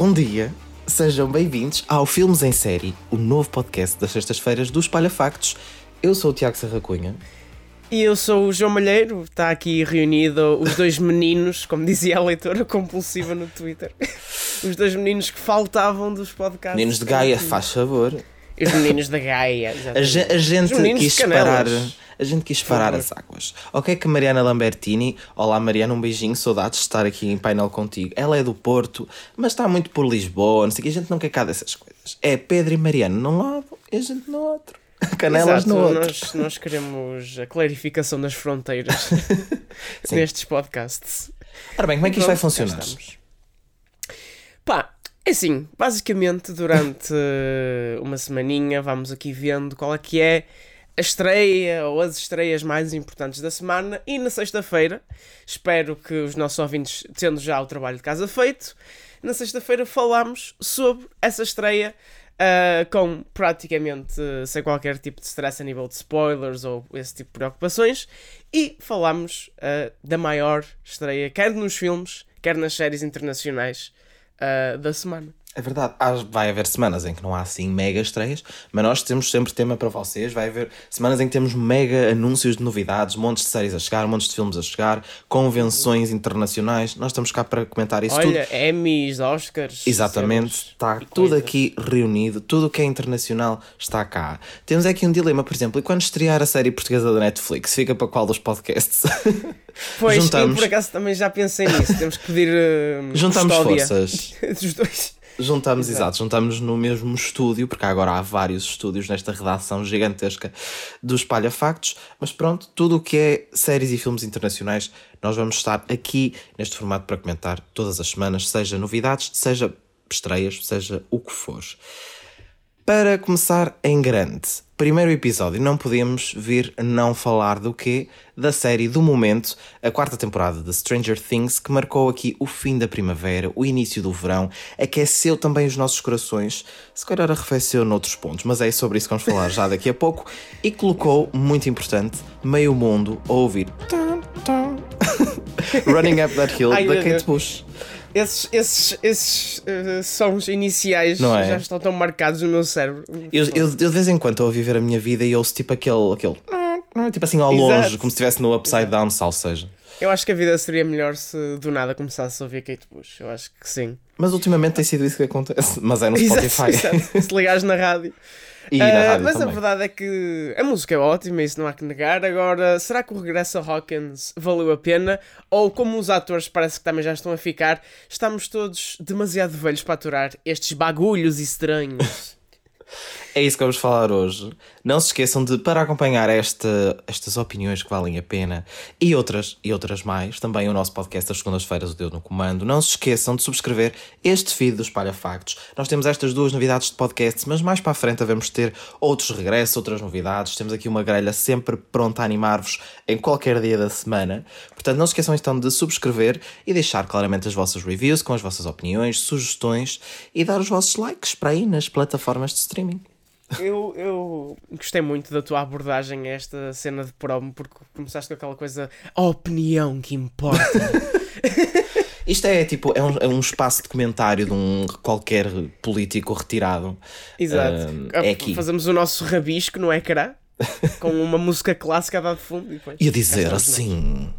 Bom dia. Sejam bem-vindos ao Filmes em Série, o novo podcast das sextas-feiras do Espalha Factos. Eu sou o Tiago Serracunha. E eu sou o João Malheiro, está aqui reunido os dois meninos, como dizia a leitora compulsiva no Twitter. Os dois meninos que faltavam dos podcasts. Meninos de Gaia, faz favor. Os meninos da Gaia. A, ge a gente quis parar. A gente quis parar as águas. Ok, que Mariana Lambertini. Olá, Mariana, um beijinho. Saudades de estar aqui em painel contigo. Ela é do Porto, mas está muito por Lisboa. Não sei que. A gente não quer cá dessas coisas. É Pedro e Mariana num lado e a gente no outro. Canelas Exato, no outro. Nós, nós queremos a clarificação das fronteiras nestes podcasts. Ora bem, como é que isto vai funcionar? Pá, é assim, basicamente durante uma semaninha vamos aqui vendo qual é que é a estreia ou as estreias mais importantes da semana e na sexta-feira, espero que os nossos ouvintes, tendo já o trabalho de casa feito, na sexta-feira falamos sobre essa estreia uh, com praticamente uh, sem qualquer tipo de stress a nível de spoilers ou esse tipo de preocupações e falamos uh, da maior estreia, quer nos filmes, quer nas séries internacionais da semana. É verdade, vai haver semanas em que não há assim mega estreias, mas nós temos sempre tema para vocês. Vai haver semanas em que temos mega anúncios de novidades, montes de séries a chegar, montes de filmes a chegar, convenções internacionais. Nós estamos cá para comentar isso Olha, tudo. Olha, Emmys, Oscars. Exatamente, está tudo aqui reunido, tudo o que é internacional está cá. Temos aqui um dilema, por exemplo, e quando estrear a série portuguesa da Netflix, fica para qual dos podcasts? Pois, Juntamos... eu por acaso também já pensei nisso. Temos que pedir. Uh, Juntamos forças. dos dois. Juntamos, exato. exato, juntamos no mesmo estúdio, porque agora há vários estúdios nesta redação gigantesca do Espalha Factos, mas pronto, tudo o que é séries e filmes internacionais, nós vamos estar aqui neste formato para comentar todas as semanas, seja novidades, seja estreias, seja o que for. Para começar em grande, primeiro episódio, não podemos vir não falar do quê? Da série do momento, a quarta temporada de Stranger Things, que marcou aqui o fim da primavera, o início do verão, aqueceu também os nossos corações, se calhar arrefeceu noutros pontos, mas é sobre isso que vamos falar já daqui a pouco, e colocou, muito importante, meio mundo a ouvir. Running Up That Hill da Kate Bush. Esses, esses, esses uh, sons iniciais é? já estão tão marcados no meu cérebro. Eu, eu, eu, de vez em quando estou a viver a minha vida e ouço tipo aquele. aquele tipo assim ao longe, Exato. como se estivesse no upside Exato. down, sal seja. Eu acho que a vida seria melhor se do nada começasse a ouvir Kate Bush. Eu acho que sim. Mas ultimamente tem sido isso que acontece. Mas é no Spotify. Exato, se ligares na rádio. E uh, mas também. a verdade é que a música é ótima, isso não há que negar. Agora, será que o regresso a Hawkins valeu a pena? Ou como os atores parece que também já estão a ficar, estamos todos demasiado velhos para aturar estes bagulhos estranhos? É isso que vamos falar hoje. Não se esqueçam de, para acompanhar esta, estas opiniões que valem a pena e outras, e outras mais, também o nosso podcast das segundas-feiras, o Deus no Comando, não se esqueçam de subscrever este feed do Espalha Factos. Nós temos estas duas novidades de podcast, mas mais para a frente devemos ter outros regressos, outras novidades. Temos aqui uma grelha sempre pronta a animar-vos em qualquer dia da semana. Portanto, não se esqueçam então de subscrever e deixar claramente as vossas reviews com as vossas opiniões, sugestões e dar os vossos likes para aí nas plataformas de streaming. Eu, eu gostei muito da tua abordagem a esta cena de promo, porque começaste com aquela coisa, a opinião que importa. Isto é tipo, é um, é um espaço de comentário de um qualquer político retirado. Exato. Uh, é aqui. Fazemos o nosso rabisco no ecrã, com uma música clássica a dar de fundo. E, e a dizer assim.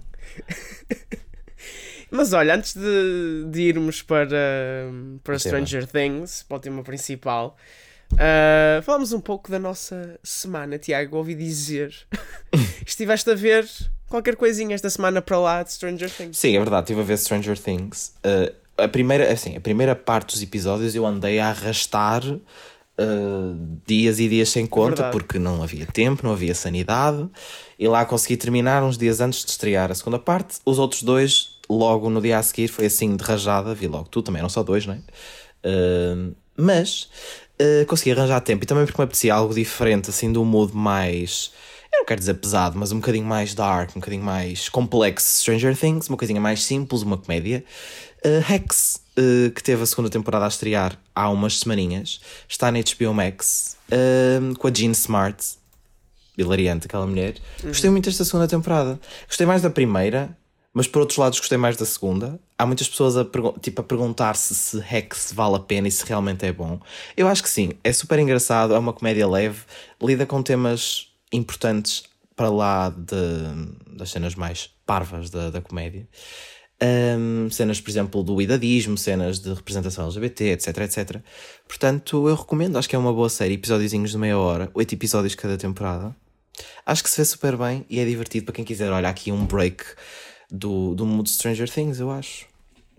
Mas olha, antes de, de irmos para, para Stranger Things, para o tema principal, Uh, falamos um pouco da nossa semana, Tiago. Ouvi dizer. Estiveste a ver qualquer coisinha esta semana para lá de Stranger Things. Sim, é verdade, estive a ver Stranger Things. Uh, a, primeira, assim, a primeira parte dos episódios eu andei a arrastar uh, dias e dias sem conta, é porque não havia tempo, não havia sanidade. E lá consegui terminar uns dias antes de estrear a segunda parte. Os outros dois, logo no dia a seguir, foi assim de rajada. Vi logo tu também, não só dois, não é? mas uh, consegui arranjar tempo e também porque me apetecia algo diferente, assim, de um mood mais. Eu não quero dizer pesado, mas um bocadinho mais dark, um bocadinho mais complexo. Stranger Things, uma coisinha mais simples, uma comédia. Uh, Hex, uh, que teve a segunda temporada a estrear há umas semaninhas, está na HBO Max, uh, com a Jean Smart, hilariante aquela mulher. Uhum. Gostei muito desta segunda temporada. Gostei mais da primeira, mas por outros lados gostei mais da segunda. Há muitas pessoas a, tipo, a perguntar-se se Rex vale a pena e se realmente é bom. Eu acho que sim, é super engraçado, é uma comédia leve, lida com temas importantes para lá de, das cenas mais parvas da, da comédia. Um, cenas, por exemplo, do idadismo, cenas de representação LGBT, etc, etc. Portanto, eu recomendo, acho que é uma boa série, episódiozinhos de meia hora, oito episódios cada temporada. Acho que se vê super bem e é divertido para quem quiser. Olha, aqui um break do, do mundo Stranger Things, eu acho.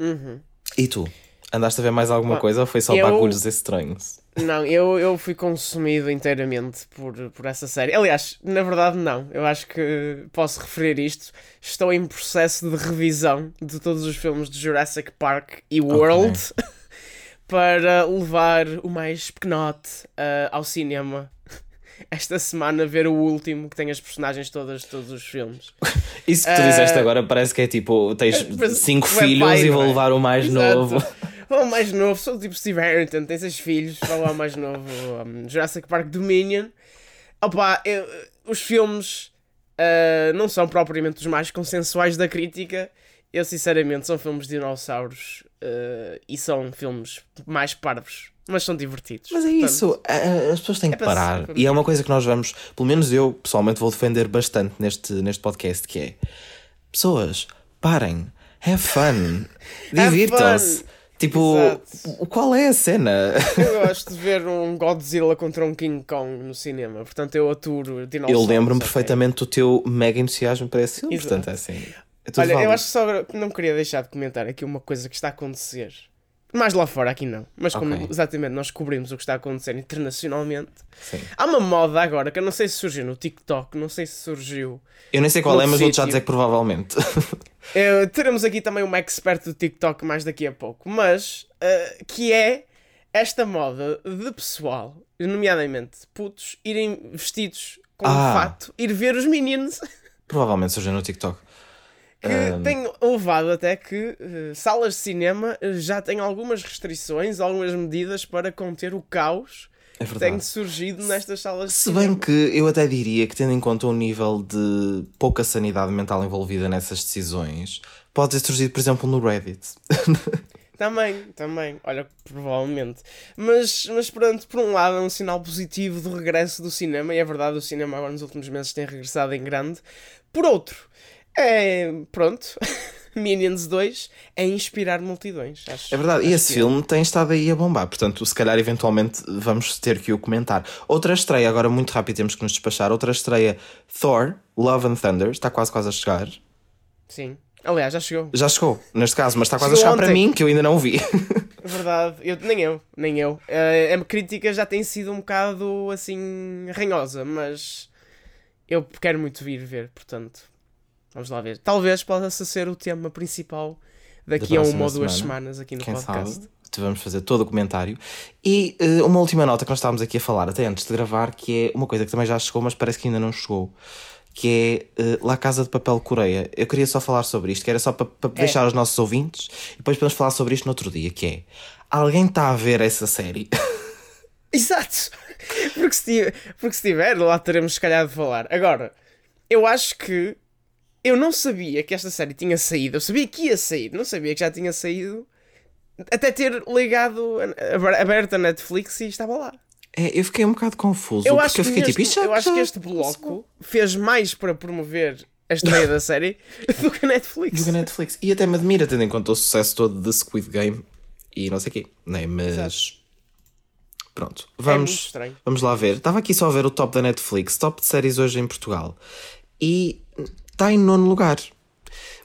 Uhum. E tu? Andaste a ver mais alguma coisa ou foi só eu... bagulhos estranhos? Não, eu, eu fui consumido inteiramente por, por essa série. Aliás, na verdade, não. Eu acho que posso referir isto. Estou em processo de revisão de todos os filmes de Jurassic Park e World okay. para levar o mais pequenote uh, ao cinema esta semana ver o último que tem as personagens todas de todos os filmes. Isso que tu uh, disseste agora parece que é tipo: tens cinco filhos pai, e vou levar o mais Exato. novo. Vou ao mais novo, sou tipo Steve Harrington, tem seis filhos, vou ao mais novo. Um, Jurassic Park Dominion. Opa, eu, os filmes uh, não são propriamente os mais consensuais da crítica. Eu, sinceramente, são filmes de dinossauros uh, e são filmes mais parvos mas são divertidos. Mas é Portanto, isso, as pessoas têm é que parar. E é uma coisa que nós vamos, pelo menos eu pessoalmente vou defender bastante neste, neste podcast, que é pessoas, parem, have fun, divirtam-se. Tipo, Exato. qual é a cena? Eu gosto de ver um Godzilla contra um King Kong no cinema, portanto eu aturo dinossauros. Eu lembro-me perfeitamente do teu mega entusiasmo para esse filme, portanto é assim. É Olha, eu acho que só não queria deixar de comentar aqui uma coisa que está a acontecer mais lá fora, aqui não. Mas como okay. exatamente nós cobrimos o que está a acontecer internacionalmente, Sim. há uma moda agora que eu não sei se surgiu no TikTok, não sei se surgiu. Eu nem sei qual é, mas vou-te já dizer que provavelmente. eu, teremos aqui também uma expert do TikTok mais daqui a pouco, mas uh, que é esta moda de pessoal, nomeadamente putos, irem vestidos com ah. um fato, ir ver os Minions. Provavelmente surgiu no TikTok que um... tem levado até que uh, salas de cinema eh, já têm algumas restrições, algumas medidas para conter o caos é que tem surgido nestas salas de Se cinema. bem que eu até diria que, tendo em conta o nível de pouca sanidade mental envolvida nessas decisões, pode ter surgido, por exemplo, no Reddit. Também, também. Olha, provavelmente. Mas, mas pronto, por um lado é um sinal positivo do regresso do cinema, e é verdade, o cinema agora nos últimos meses tem regressado em grande. Por outro, é. Pronto. Minions 2 é inspirar multidões. Acho, é verdade, e esse filme é. tem estado aí a bombar, portanto, se calhar eventualmente vamos ter que o comentar. Outra estreia, agora muito rápido temos que nos despachar. Outra estreia, Thor, Love and Thunder, está quase quase a chegar. Sim. Aliás, já chegou. Já chegou, neste caso, mas está quase chegou a chegar ontem. para mim, que eu ainda não o vi. Verdade, eu, nem eu, nem eu. Uh, a crítica já tem sido um bocado assim ranhosa, mas eu quero muito vir ver, portanto. Vamos lá ver. Talvez possa ser o tema principal daqui a uma ou duas semana. semanas aqui no Quem podcast. Sabe? Vamos fazer todo o comentário. E uh, uma última nota que nós estávamos aqui a falar, até antes de gravar, que é uma coisa que também já chegou, mas parece que ainda não chegou. Que é uh, La Casa de Papel Coreia. Eu queria só falar sobre isto, que era só para, para é. deixar os nossos ouvintes e depois podemos falar sobre isto no outro dia. Que é alguém está a ver essa série? Exato! Porque se, tiver, porque se tiver, lá teremos se calhar de falar. Agora, eu acho que eu não sabia que esta série tinha saído. Eu sabia que ia sair, não sabia que já tinha saído. Até ter ligado, aberto a Netflix e estava lá. É, eu fiquei um bocado confuso. Eu acho, eu fiquei tipo, eu acho que este bloco fez mais para promover a estreia da série do que a Netflix. Do que a Netflix. E até me admira, tendo em conta o sucesso todo de Squid Game e não sei o quê. Né? Mas. Exato. Pronto, é vamos, é vamos lá ver. Estava aqui só a ver o top da Netflix, top de séries hoje em Portugal. E está em nono lugar.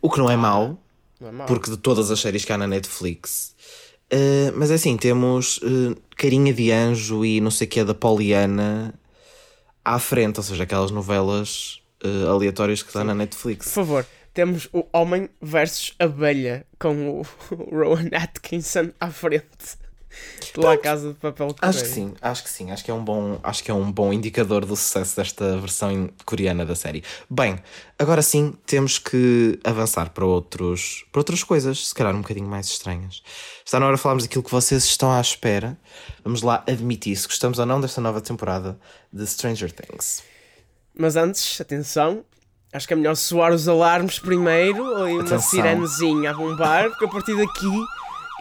O que não é ah, mau, não é mau. porque de todas as séries que há na Netflix. Uh, mas é assim, temos uh, Carinha de Anjo e não sei o que é da Poliana à frente, ou seja, aquelas novelas uh, aleatórias que está na Netflix. Por favor, temos o Homem versus Abelha com o Rowan Atkinson à frente pela Casa de Papel Coreia. Acho que sim, acho que sim, acho que é um bom, acho que é um bom indicador do sucesso desta versão coreana da série. Bem, agora sim temos que avançar para outros, para outras coisas, se calhar um bocadinho mais estranhas. Está na hora de falarmos daquilo que vocês estão à espera. Vamos lá admitir se gostamos ou não desta nova temporada de Stranger Things. Mas antes, atenção, Acho que é melhor soar os alarmes primeiro, ou uma Atenção. sirenezinha a bombar, porque a partir daqui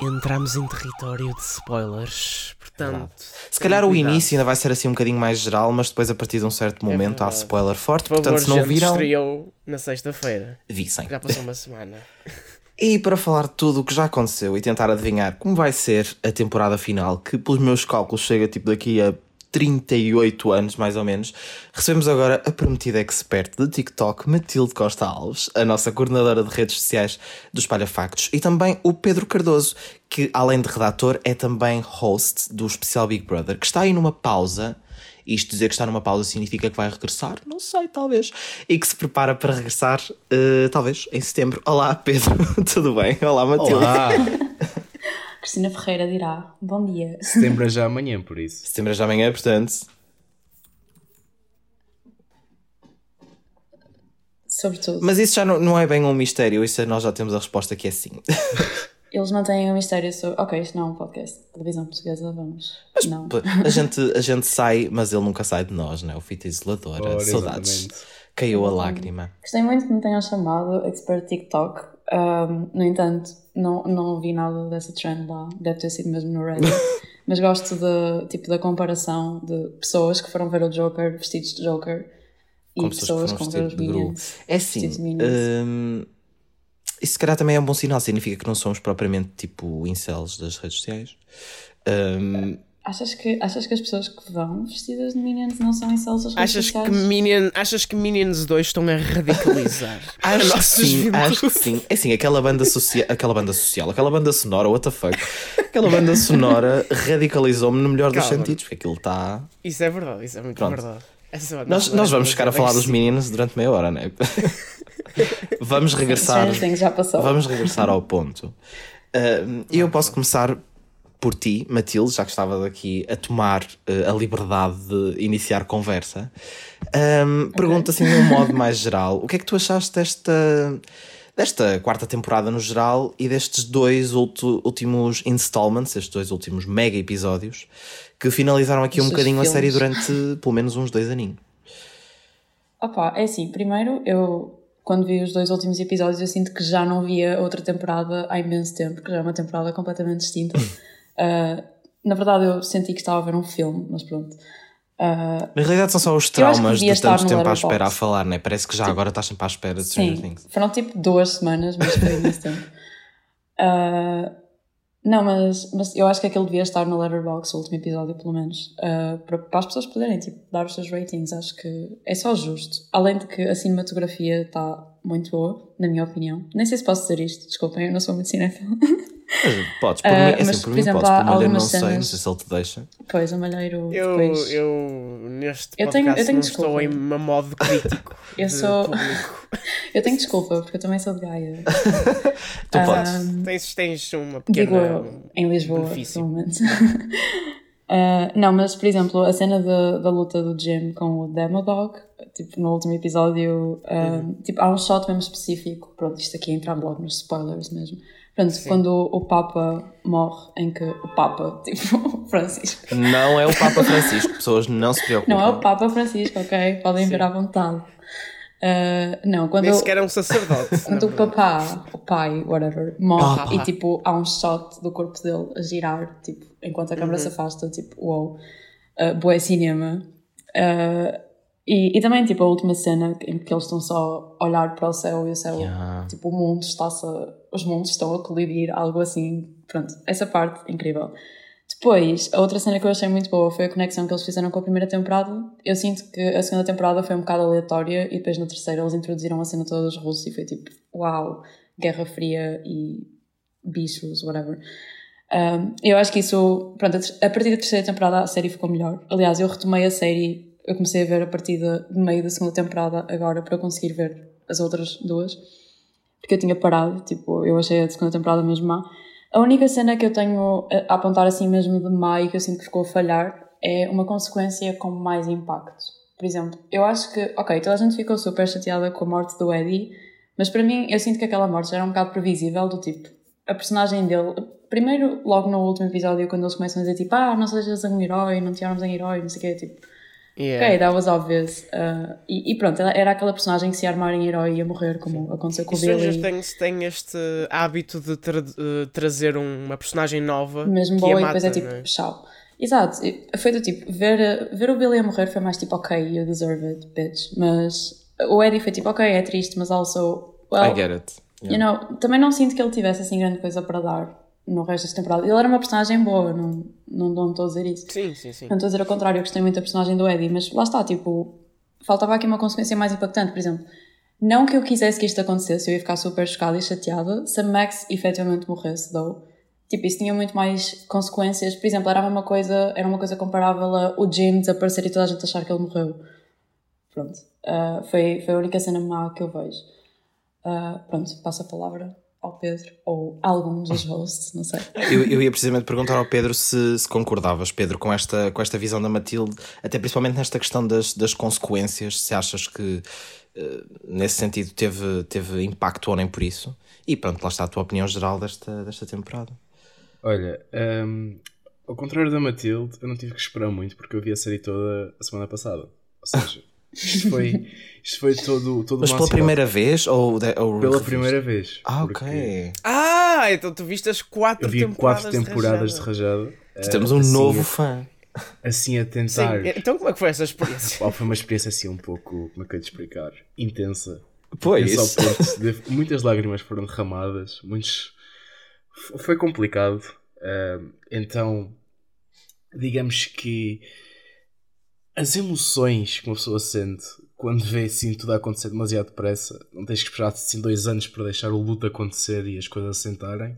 entramos em território de spoilers. Portanto, Se calhar o cuidado. início ainda vai ser assim um bocadinho mais geral, mas depois a partir de um certo momento há verdade. spoiler forte. por favor, Portanto, se não viram, estreou na sexta-feira. vissem. Já passou uma semana. E para falar de tudo o que já aconteceu e tentar adivinhar como vai ser a temporada final, que pelos meus cálculos chega tipo daqui a 38 anos, mais ou menos, recebemos agora a prometida expert de TikTok, Matilde Costa Alves, a nossa coordenadora de redes sociais do Espalha Factos, e também o Pedro Cardoso, que além de redator é também host do especial Big Brother, que está aí numa pausa. Isto dizer que está numa pausa significa que vai regressar? Não sei, talvez. E que se prepara para regressar, eh, talvez, em setembro. Olá, Pedro. Tudo bem? Olá, Matilde. Olá! Cristina Ferreira dirá: Bom dia. Setembro é já amanhã, por isso. Setembro é já amanhã, portanto. Sobretudo, Mas isso já não, não é bem um mistério, isso é- nós já temos a resposta que é sim. eles mantêm o mistério sobre. Ok, isto não é um podcast. Televisão portuguesa, vamos. não. A gente, a gente sai, mas ele nunca sai de nós, né? O fita isoladora. Ora, Saudades. exatamente. Caiu a lágrima. Gostei muito que me tenham chamado expert TikTok. Ahm, no entanto, não, não vi nada dessa trend lá. Deve ter sido mesmo no Reddit. Mas gosto de, tipo, da comparação de pessoas que foram ver o Joker vestidos de Joker e pessoas que que foram vão ver os vestidos de Drew. Minions. É assim. hum, isso se calhar também é um bom sinal, significa que não somos propriamente tipo incels das redes sociais. Hum, Achas, que, achas que as pessoas que vão vestidas de Minions não são redes Achas que? Minion, achas que Minions 2 estão a radicalizar Acho que sim, acho que sim. É assim, aquela banda, socia aquela banda social, aquela banda sonora, what the fuck? Aquela banda sonora radicalizou-me no melhor dos Calma. sentidos, porque aquilo está. Isso é verdade, isso é muito Pronto. verdade. Essa Nós, nós vamos é ficar a falar dos. Minions durante meia hora, né? vamos regressar. Things já passou. Vamos regressar ao ponto. Uh, E eu posso começar por ti, Matilde, já que estavas aqui a tomar uh, a liberdade de iniciar conversa. Um, Pergunto assim de um modo mais geral: o que é que tu achaste desta, desta quarta temporada no geral e destes dois últimos installments, estes dois últimos mega episódios, que finalizaram aqui um bocadinho a série filmes. durante pelo menos uns dois aninhos? Opa, é assim, primeiro eu quando vi os dois últimos episódios eu sinto que já não via outra temporada há imenso tempo, que já é uma temporada completamente distinta. Uh, na verdade eu senti que estava a ver um filme, mas pronto. Uh, Na realidade são só os traumas de tanto tempo à espera a falar, né? Parece que já agora estás sempre à espera de Stranger sim, Things. foram tipo duas semanas, mas foi imenso tempo. Uh, não, mas, mas eu acho que aquele devia estar no Letterboxd, o último episódio pelo menos, uh, para, para as pessoas poderem tipo, dar os seus ratings. Acho que é só justo. Além de que a cinematografia está muito boa, na minha opinião. Nem sei se posso dizer isto, desculpem, eu não sou muito cinéfila. Mas Podes, por Ah, mim, é assim, mas, por por mim exemplo, podes, por malheiro não algumas sei, não cenas- sei se ele te deixa. pois, o Malheiro Eu, depois... eu neste Eu tenho- podcast eu tenho não desculpa. estou em uma modo crítico. Eu de sou- público. Eu tenho desculpa, porque eu também sou de Gaia. Tu Ah, podes. Tens, tens uma Digo pequena. eu, em Lisboa, benefício. atualmente. Ah, não, mas por exemplo, a cena da, da luta do Jim com o Demodog, tipo no último episódio, ah, Uhum. tipo, há um shot mesmo específico. Pronto, isto aqui entra logo nos spoilers mesmo. Pronto, quando o, Papa morre, em que o Papa, tipo, o Francisco. Não é o Papa Francisco, pessoas não se preocupem. Não é o Papa Francisco, ok? Podem ver à vontade. Ah, não, quando Nem o- sequer é um sacerdote. Quando o papá, o pai, whatever, morre Papa. e tipo há um shot do corpo dele a girar, tipo, enquanto a câmera se afasta, tipo, uau, uh, bué cinema. Uh, e, e também tipo a última cena em que eles estão só a olhar para o céu e o céu, Yeah. tipo, o mundo está-se, a- os mundos estão a colidir, algo assim. Pronto, essa parte incrível. Depois, a outra cena que eu achei muito boa foi a conexão que eles fizeram com a primeira temporada. Eu sinto que a segunda temporada foi um bocado aleatória e depois na terceira eles introduziram a cena toda dos russos e foi tipo, uau, Guerra Fria e bichos, whatever. Um, eu acho que isso, pronto, a partir da terceira temporada a série ficou melhor. Aliás, eu retomei a série, eu comecei a ver a partir de meio da segunda temporada agora para conseguir ver as outras duas, porque eu tinha parado, tipo, eu achei a segunda temporada mesmo má. A única cena que eu tenho a apontar assim mesmo de má e que eu sinto que ficou a falhar é uma consequência com mais impacto. Por exemplo, eu acho que, ok, toda a gente ficou super chateada com a morte do Eddie, mas para mim eu sinto que aquela morte já era um bocado previsível, do tipo, a personagem dele, primeiro, logo no último episódio, quando eles começam a dizer tipo, ah, não sejas um herói, não te chamamos em herói, não sei o quê, tipo, Yeah. Ok, that was obvious. Uh, e, e pronto, ela era aquela personagem que se armar em herói ia morrer, como aconteceu com E o Stranger Billy. Things tem este hábito de tra- trazer uma personagem nova Mesmo que boa a e mata, depois é tipo, é? tchau. Exato, e foi do tipo, ver, ver o Billy a morrer foi mais tipo, ok, you deserve it, bitch. Mas o Eddie foi tipo, ok, é triste, mas also, well, I get it. you know, também não sinto que ele tivesse assim grande coisa para dar no resto desta temporada. Ele era uma personagem boa, não, não, não estou a dizer isso. Sim, sim, sim. Não estou a dizer ao contrário, eu gostei muito da personagem do Eddie, mas lá está, tipo, faltava aqui uma consequência mais impactante, por exemplo. Não que eu quisesse que isto acontecesse, eu ia ficar super chocada e chateada se a Max efetivamente morresse, though. Tipo, isso tinha muito mais consequências. Por exemplo, era uma coisa, era uma coisa comparável a o Jim desaparecer e toda a gente achar que ele morreu. Pronto. Ah, foi, foi a única cena má que eu vejo. Ah, pronto, passo a palavra ao Pedro, ou a algum dos hosts, não sei. Eu, eu ia precisamente perguntar ao Pedro se, se concordavas, Pedro, com esta, com esta visão da Matilde, até principalmente nesta questão das, das consequências, se achas que eh, nesse sentido teve, teve impacto ou nem por isso. E pronto, lá está a tua opinião geral desta, desta temporada. Olha, hum, ao contrário da Matilde, eu não tive que esperar muito porque eu vi a série toda a semana passada. Ou seja, isto foi, isto foi todo, todo Mas pela primeira vez ou, de, ou Pela primeira vez. Ah, porque ok. Ah, então tu viste as quatro Eu vi temporadas quatro temporadas de de rajada. eh, Temos um assim, novo fã. Assim a Sim, tentar. então como é que foi essa experiência? Pá, foi uma experiência assim um pouco, como é que eu te explicar? Intensa. Pois. Intensa ao ponto de- muitas lágrimas foram derramadas, muitos. Foi complicado. Ahm, então, digamos que as emoções que uma pessoa sente quando vê assim tudo a acontecer demasiado depressa, não tens que esperar assim dois anos para deixar o luto acontecer e as coisas assentarem.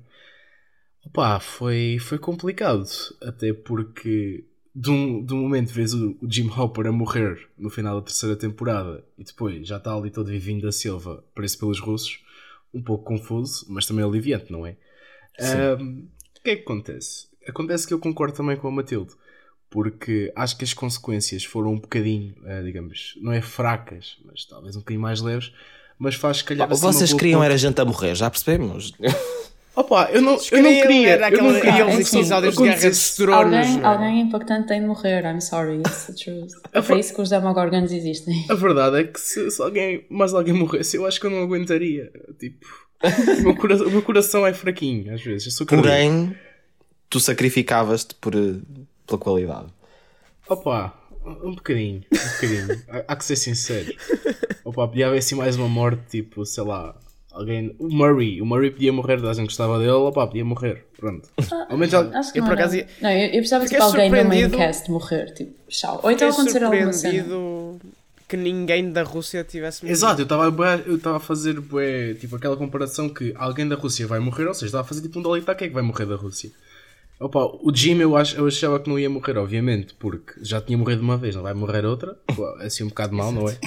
Opá, foi, foi complicado. Até porque de um, de um momento vês o, o Jim Hopper a morrer no final da terceira temporada e depois já está ali todo vivinho da Silva, preso pelos russos, um pouco confuso, mas também aliviante, não é? O que é que acontece? Acontece que eu concordo também com a Matilde, porque acho que as consequências foram um bocadinho, eh, digamos, não é fracas, mas talvez um bocadinho mais leves, mas faz se calhar assim, Vocês queriam era gente a morrer, já percebemos? Opa, eu não, eu não queria. era eu não queria aqueles episódios de Guerra acontecesse. Tronos. Alguém, é? alguém impactante tem de morrer, I'm sorry, it's the truth. É para isso que os Demogorgons existem. A verdade é que se, se alguém, mais alguém morresse, eu acho que eu não aguentaria. Tipo, o meu, cora- o meu coração é fraquinho, às vezes. Eu sou. Porém, tu sacrificavas-te por, eh, pela qualidade. Opa, um bocadinho, um bocadinho. há, há que ser sincero. Opa, podia haver assim mais uma morte, tipo, sei lá, alguém. O Murray, o Murray podia morrer, a gente gostava dele, opa, podia morrer. Pronto. Ao menos al- Acho que Eu, não, por acaso, ia- não, eu, eu precisava Fiquei tipo alguém no main surpreendido. cast morrer, tipo, tchau. Ou então acontecer alguma cena. que ninguém da Rússia tivesse morrido. Exato, eu estava eu a fazer bué, tipo aquela comparação que alguém da Rússia vai morrer, ou seja, estava a fazer tipo um Dolita, quem é que vai morrer da Rússia? Opa, o Jim eu, ach, eu achava que não ia morrer, obviamente, porque já tinha morrido uma vez, não vai morrer outra, é assim um bocado mal, não é?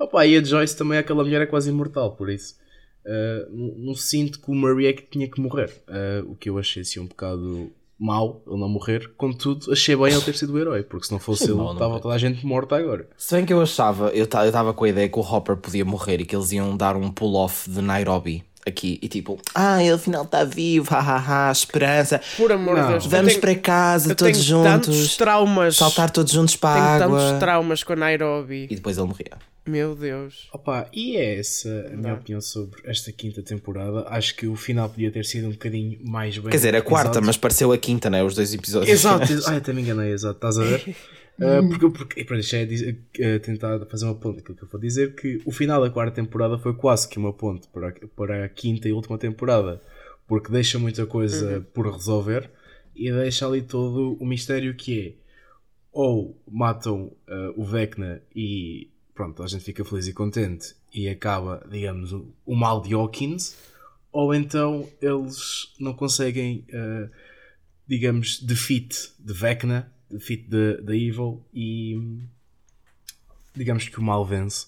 Opa, e a Joyce também, aquela mulher é quase imortal, por isso uh, não, não sinto que o Murray é que tinha que morrer, Uh, o que eu achei assim um bocado mau, ele não morrer, contudo achei bem ele ter sido o herói, porque se não fosse ele, estava toda a gente morta agora. Se bem que eu achava, eu estava com a ideia que o Hopper podia morrer e que eles iam dar um pull-off de Nairobi aqui e tipo, ah, ele afinal está vivo, hahaha, esperança, Por amor Não. de Deus. eu vamos tenho- para casa eu todos tenho tantos juntos, traumas. saltar todos juntos para a água tantos traumas com a Nairobi. e depois ele morria. Meu Deus. Opa, e é essa a minha opinião sobre esta quinta temporada. Acho que o final podia ter sido um bocadinho mais bem. Quer dizer, a quarta, Exato. mas pareceu a quinta, né? Os dois episódios. Exato, ex- ai, até me enganei, exato, estás a ver? Uh, porque, porque, e dizer- a tentar fazer uma ponte aquilo que eu vou dizer, que o final da quarta temporada foi quase que uma ponte para, a- para a quinta e última temporada, porque deixa muita coisa por resolver e deixa ali todo o mistério que é ou matam uh, o Vecna e pronto, a gente fica feliz e contente e acaba, digamos, o, o mal de Hawkins, ou então eles não conseguem, uh, digamos, defeat de Vecna, defeat de, de Evil e digamos que o mal vence.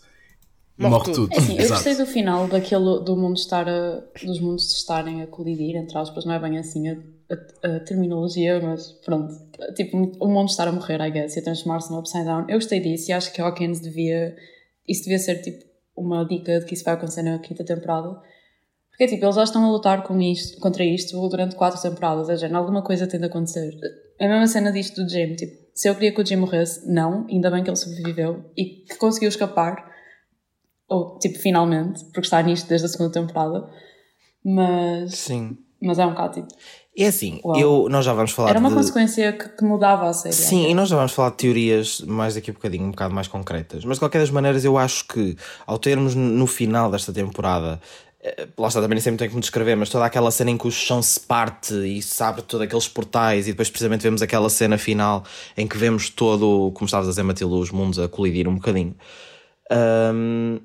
Morre Morre, tudo. tudo. É assim, eu Exato. gostei do final daquele do mundo estar a, dos mundos estarem a colidir, entre aspas, não é bem assim a, a- a terminologia, mas pronto. Tipo, o mundo estar a morrer, I guess, e a transformar-se no Upside Down. Eu gostei disso e acho que Hawkins devia. Isso devia ser tipo uma dica de que isso vai acontecer na quinta temporada. Porque tipo, eles já estão a lutar com isto, contra isto durante quatro temporadas, ou seja, alguma coisa tem de acontecer. A mesma cena disto do Jim, tipo, se eu queria que o Jim morresse, não, ainda bem que ele sobreviveu e que conseguiu escapar, ou tipo, finalmente, porque está nisto desde a segunda temporada, mas, Sim. mas é um bocado tipo, É assim, Uau. eu, nós já vamos falar era uma de... consequência que, que mudava a série. Sim, e nós já vamos falar de teorias mais daqui a bocadinho, um bocado mais concretas. Mas de qualquer das maneiras, eu acho que ao termos no final desta temporada, lá está, também nem sempre tenho que me descrever, mas toda aquela cena em que o chão se parte e se abre todos aqueles portais, e depois precisamente vemos aquela cena final em que vemos todo, como estavas a dizer, Matilde, os mundos a colidir um bocadinho. Ahm,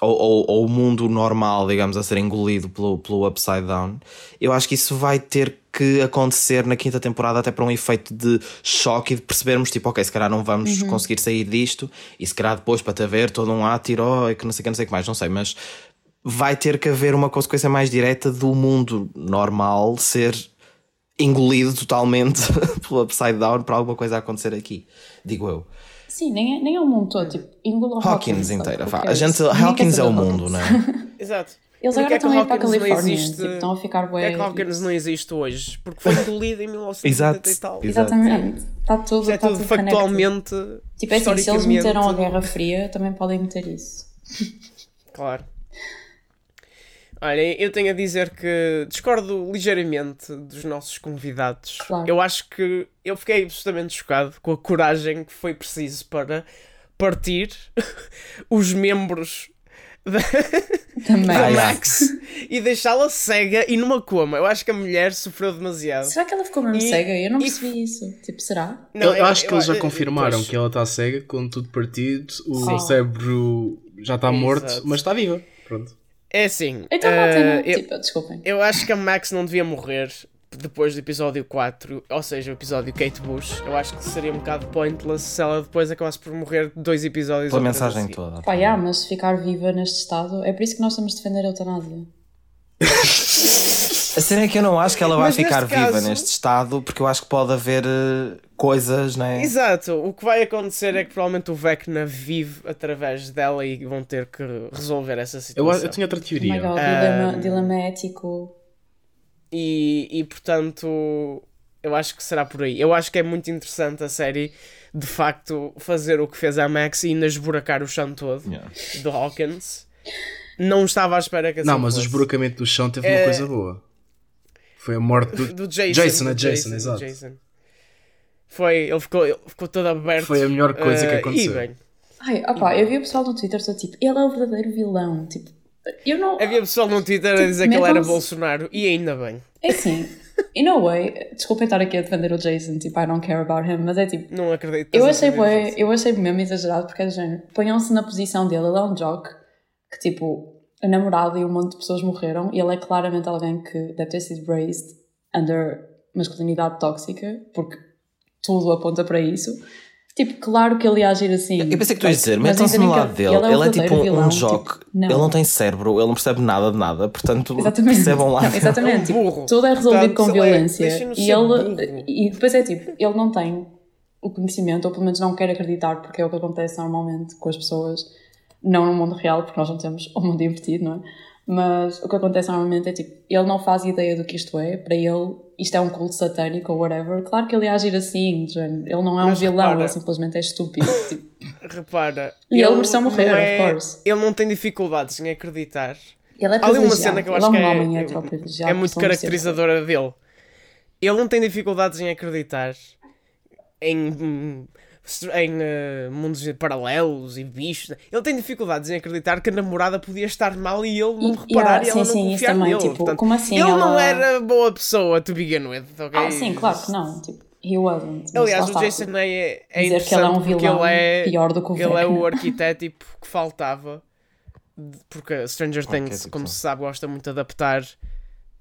ou, ou, ou o mundo normal, digamos, a ser engolido pelo, pelo Upside Down, eu acho que isso vai ter que acontecer na quinta temporada, até para um efeito de choque e de percebermos, tipo, ok, se calhar não vamos conseguir sair disto, e se calhar depois para te haver todo um ato heróico, não sei o que, não sei o que mais, não sei, mas vai ter que haver uma consequência mais direta do mundo normal ser engolido totalmente pelo Upside Down para alguma coisa acontecer aqui, digo eu. Sim, nem é, nem é o mundo todo, tipo, engula o Hawkins Hawkins. inteira, who A cares? gente, Hawkins é o do mundo, Hawkins. não é? Exato. Eles Porque agora é estão a ir para a Califórnia, existe- tipo, estão a ficar Porque é bué. que Hawkins não existe hoje? Porque foi engolido em 1970 Exato. e tal. Exatamente. Está tudo, Isso é está tudo tudo factualmente. Tipo, é assim, se eles meteram a Guerra Fria, também podem meter isso. Claro. Olha, eu tenho a dizer que discordo ligeiramente dos nossos convidados. Claro. Eu acho que eu fiquei absolutamente chocado com a coragem que foi preciso para partir os membros da, da Ah. Max e deixá-la cega e numa coma. Eu acho que a mulher sofreu demasiado. Será que ela ficou mesmo E- cega? Eu não e- percebi isso. Tipo, será? eu, eu acho que eles já eu- confirmaram que ela está cega, com tudo partido, o Sim. cérebro já está morto, Exato. mas está viva. Pronto. É assim. Então matem-na. eu- Tipo, desculpem. Eu acho que a Max não devia morrer depois do episódio 4, ou seja, o episódio Kate Bush. Eu acho que seria um bocado pointless se ela depois acabasse por morrer dois episódios Pela a mensagem seguir. toda. Pá, yeah, mas ficar viva neste estado, é por isso que nós temos de defender a eutanásia. A cena é que eu não acho que ela vai Mas ficar neste viva caso- neste estado, porque eu acho que pode haver eh, coisas, né? Exato, o que vai acontecer é que provavelmente o Vecna vive através dela e vão ter que resolver essa Eu, situação. eu tinha outra Oh teoria. god, Ah. dilema, dilema ético. E, e portanto, eu acho que será por aí. Eu acho que é muito interessante a série de facto fazer o que fez a Max e ainda esburacar o chão todo Yeah. do Hawkins. Não estava à espera que assim não, mas o fosse. esburacamento do chão teve uma É- coisa boa. Foi a morte do. do Jason. Jason, do é Jason, exato. Jason. Foi, ele ficou, ele ficou todo aberto. Foi a melhor coisa que eh, aconteceu. E bem, Ai, opá, eu vi o pessoal no Twitter só tipo, ele é o verdadeiro vilão. Tipo, eu não. havia pessoal no Twitter a Tipo, dizer que ele era Bolsonaro e ainda bem. É assim, in a way, desculpem estar aqui a defender o Jason, tipo, I don't care about him, mas é tipo, Não acredito. eu a achei, isso. eu achei mesmo exagerado porque é do género. Ponham-se na posição dele, ele é um jock que tipo, a namorada e um monte de pessoas morreram e ele é claramente alguém que deve ter sido raised under masculinidade tóxica, porque tudo aponta para isso. Tipo, claro que ele ia agir assim. Eu pensei que tu ias dizer, mas metam-se no lado dele. ele é Ele é tipo um, vilão, um jock. tipo, não. Ele não tem cérebro, ele não percebe nada de nada. Portanto, Exatamente. percebam lá. Não, exatamente. É um tipo, tudo é resolvido Portanto, com ele é- violência. deixem-no e ele e depois é tipo, ele não tem o conhecimento, ou pelo menos não quer acreditar, porque é o que acontece normalmente com as pessoas, não no mundo real, porque nós não temos o mundo invertido, não é? Mas o que acontece normalmente é tipo, ele não faz ideia do que isto é, para ele isto é um culto satânico ou whatever. Claro que ele ia agir assim, ele não é um Mas vilão, repara- ele simplesmente é estúpido. tipo, Repara. E ele mereceu morrer, não of é- course. Ele não tem dificuldades em acreditar. ele é Há ali uma cena que eu acho é que um é, homem hetero privilegiado, é muito pessoa mereceu caracterizadora dele. Ele não tem dificuldades em acreditar em, em eh, mundos paralelos e bichos. Ele tem dificuldades em acreditar que a namorada podia estar mal e ele não E- reparar yeah, e ela sim, não sim, isso confiar também, nele. tipo, Portanto, como assim ele não ela- era boa pessoa to begin with, ok? Ah, sim, claro que não. Tipo, he wasn't. Aliás, o Jason tipo, é, é dizer que ele é um vilão ele é, pior do que o ele é o arquiteto que faltava. Porque Stranger Things, Arquétipo, como se sabe, gosta muito de adaptar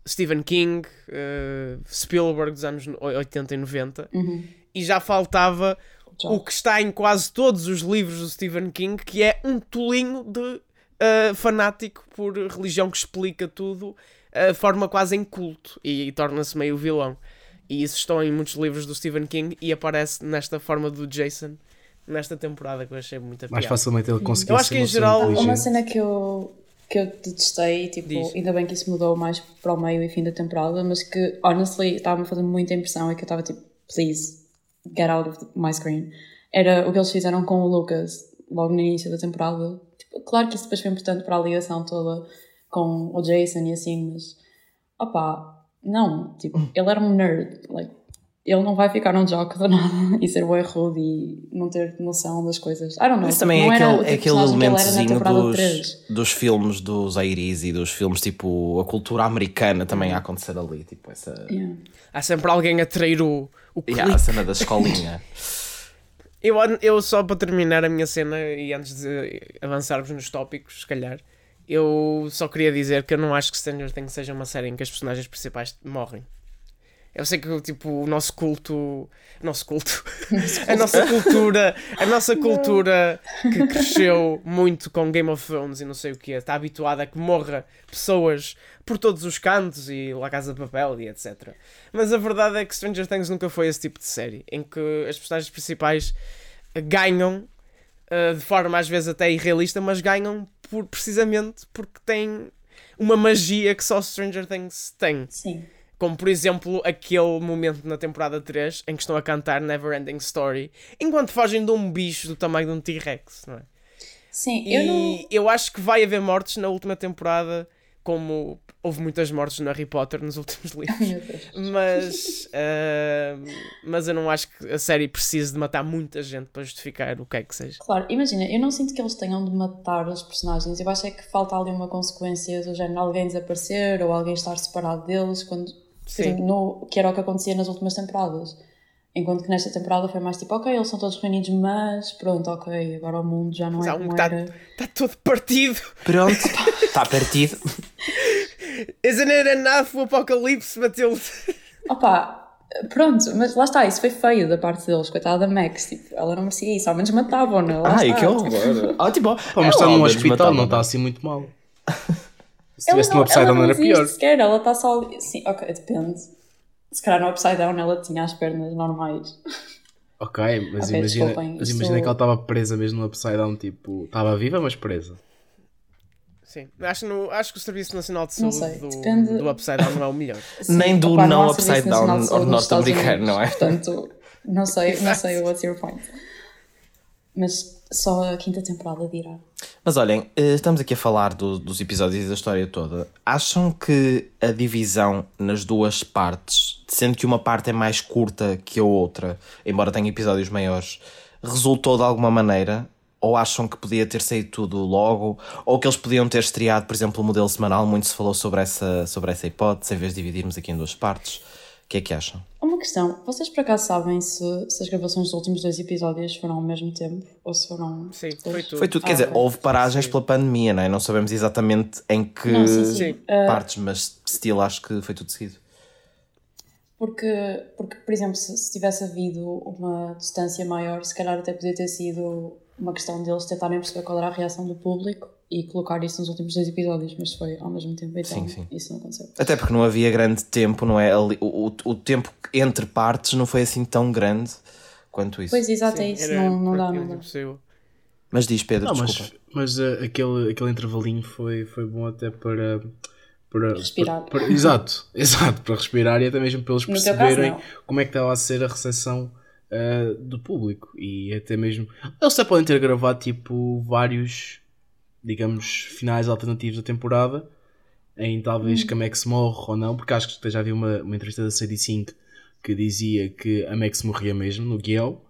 Stephen King, eh, Spielberg dos anos 80 e 90. Uhum. E já faltava O que está em quase todos os livros do Stephen King, que é um tolinho de eh, fanático por religião que explica tudo a forma quase em culto e, torna-se meio vilão. E isso estão em muitos livros do Stephen King e aparece nesta forma do Jason nesta temporada que eu achei muito Mais facilmente ele conseguiu Eu acho que em geral- Uma cena que eu, que eu detestei, tipo, Diz. ainda bem que isso mudou mais para o meio e fim da temporada, mas que, honestly, estava-me a fazer muita impressão e que eu estava tipo, please, get out of my screen, era o que eles fizeram com o Lucas logo no início da temporada. Tipo, claro que isso depois foi importante para a ligação toda com o Jason e assim, mas opá, não, tipo, ele era um nerd, like, ele não vai ficar num jogo do nada e ser bué rude e não ter noção das coisas. I don't know. Mas também é aquele, é aquele elementozinho dos, dos filmes dos Airis e dos filmes tipo a cultura americana também a acontecer ali. Tipo, essa... Yeah. Há sempre alguém a trair o, o yeah, a cena da escolinha. eu, eu só para terminar a minha cena e antes de avançarmos nos tópicos, se calhar, eu só queria dizer que eu não acho que Stranger Things seja uma série em que as personagens principais morrem. Eu sei que tipo, o nosso culto. Nosso culto. a nossa cultura. A nossa cultura que cresceu muito com Game of Thrones e não sei o que está habituada a que morra pessoas por todos os cantos e La Casa de Papel e etc. Mas a verdade é que Stranger Things nunca foi esse tipo de série em que as personagens principais ganham uh, de forma às vezes até irrealista, mas ganham por, precisamente porque têm uma magia que só Stranger Things tem. Sim. Como por exemplo aquele momento na temporada 3 em que estão a cantar Neverending Story enquanto fogem de um bicho do tamanho de um T-Rex, não é? Sim, e eu não. Eu acho que vai haver mortes na última temporada, como houve muitas mortes no Harry Potter nos últimos livros. mas, uh, mas eu não acho que a série precise de matar muita gente para justificar o que é que seja. Claro, imagina, eu não sinto que eles tenham de matar os personagens. Eu acho é que falta ali uma consequência do género alguém desaparecer ou alguém estar separado deles quando Exemplo, no, que era o que acontecia nas últimas temporadas. Enquanto que nesta temporada foi mais tipo, ok, eles são todos reunidos, mas pronto, ok, agora o mundo já não mas é como tá, era. Está todo partido. Pronto, está partido. Isn't it enough? O apocalipse bateu Opa, pronto, mas lá está, isso foi feio da parte deles, coitada da Max, tipo, ela não merecia isso, ao menos matavam-na. Ai, está. que horror. Ah, tipo, Pô, mas está num hospital, não está assim muito mal. Se tivesse Upside Down era pior. Sequer, ela está só. Sim, ok, depende. Se calhar no Upside Down ela tinha as pernas normais. Ok, mas okay, imagina, mas imagina que ela estava presa mesmo no Upside Down, tipo, estava viva, mas presa. Sim, acho, no, acho que o Serviço Nacional de Saúde sei, do, depende... do Upside Down não é o melhor. Sim, Nem do opa, não, não Upside Down norte-americano, não é? Portanto, não sei, não sei what's your point. Mas só a quinta temporada dirá. Mas olhem, eh, estamos aqui a falar do, dos episódios e da história toda. Acham que a divisão nas duas partes, sendo que uma parte é mais curta que a outra, embora tenha episódios maiores, resultou de alguma maneira? Ou acham que podia ter saído tudo logo? Ou que eles podiam ter estreado, por exemplo, o modelo semanal? Muito se falou sobre essa, sobre essa hipótese, em vez de dividirmos aqui em duas partes que é que acham? Uma questão, vocês por acaso sabem se, se as gravações dos últimos dois episódios foram ao mesmo tempo? Ou se foram. Sim, foi tudo. Foi tudo, quer ah, dizer, okay. houve paragens sim. pela pandemia, não é? Não sabemos exatamente em que não, sim, sim. partes, mas still acho que foi tudo seguido. Porque, porque por exemplo, se, se tivesse havido uma distância maior, se calhar até podia ter sido uma questão deles tentarem perceber qual era a reação do público e colocar isso nos últimos dois episódios, mas foi ao mesmo tempo, então sim, sim. isso não aconteceu. Até porque não havia grande tempo, não é? O, o, o tempo entre partes não foi assim tão grande quanto isso. Pois, exato, é isso, não, não dá, não dá. Mas diz Pedro, não, desculpa. Mas, mas uh, aquele, aquele intervalinho foi, foi bom até para. Para, respirar. Para, para, exato, exato, para respirar e até mesmo para eles perceberem caso, como é que estava a ser a recepção uh, do público e até mesmo eles até podem ter gravado tipo vários digamos, finais alternativos da temporada, em talvez hum. que a Max morre ou não, porque acho que já havia uma, uma entrevista da CD5 que dizia que a Max morria mesmo no guião.